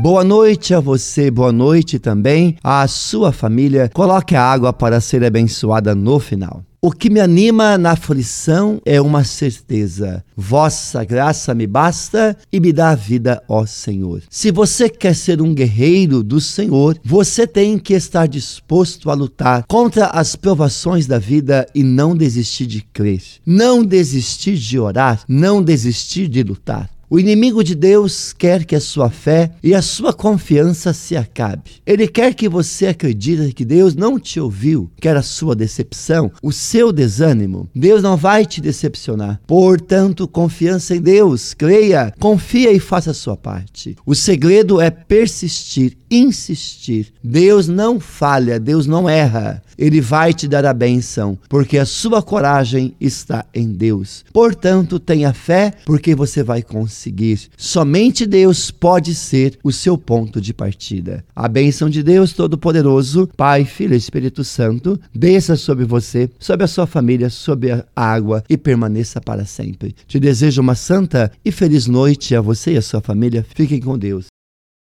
Boa noite a você, boa noite também à sua família. Coloque a água para ser abençoada no final. O que me anima na aflição é uma certeza: vossa graça me basta e me dá a vida, ó Senhor. Se você quer ser um guerreiro do Senhor, você tem que estar disposto a lutar contra as provações da vida e não desistir de crer, não desistir de orar, não desistir de lutar. O inimigo de Deus quer que a sua fé e a sua confiança se acabe. Ele quer que você acredite que Deus não te ouviu, quer a sua decepção, o seu desânimo. Deus não vai te decepcionar. Portanto, confiança em Deus, creia, confia e faça a sua parte. O segredo é persistir, insistir. Deus não falha, Deus não erra. Ele vai te dar a benção, porque a sua coragem está em Deus. Portanto, tenha fé, porque você vai conseguir seguir. Somente Deus pode ser o seu ponto de partida. A bênção de Deus Todo-Poderoso, Pai, Filho e Espírito Santo, desça sobre você, sobre a sua família, sobre a água e permaneça para sempre. Te desejo uma santa e feliz noite a você e a sua família. Fiquem com Deus.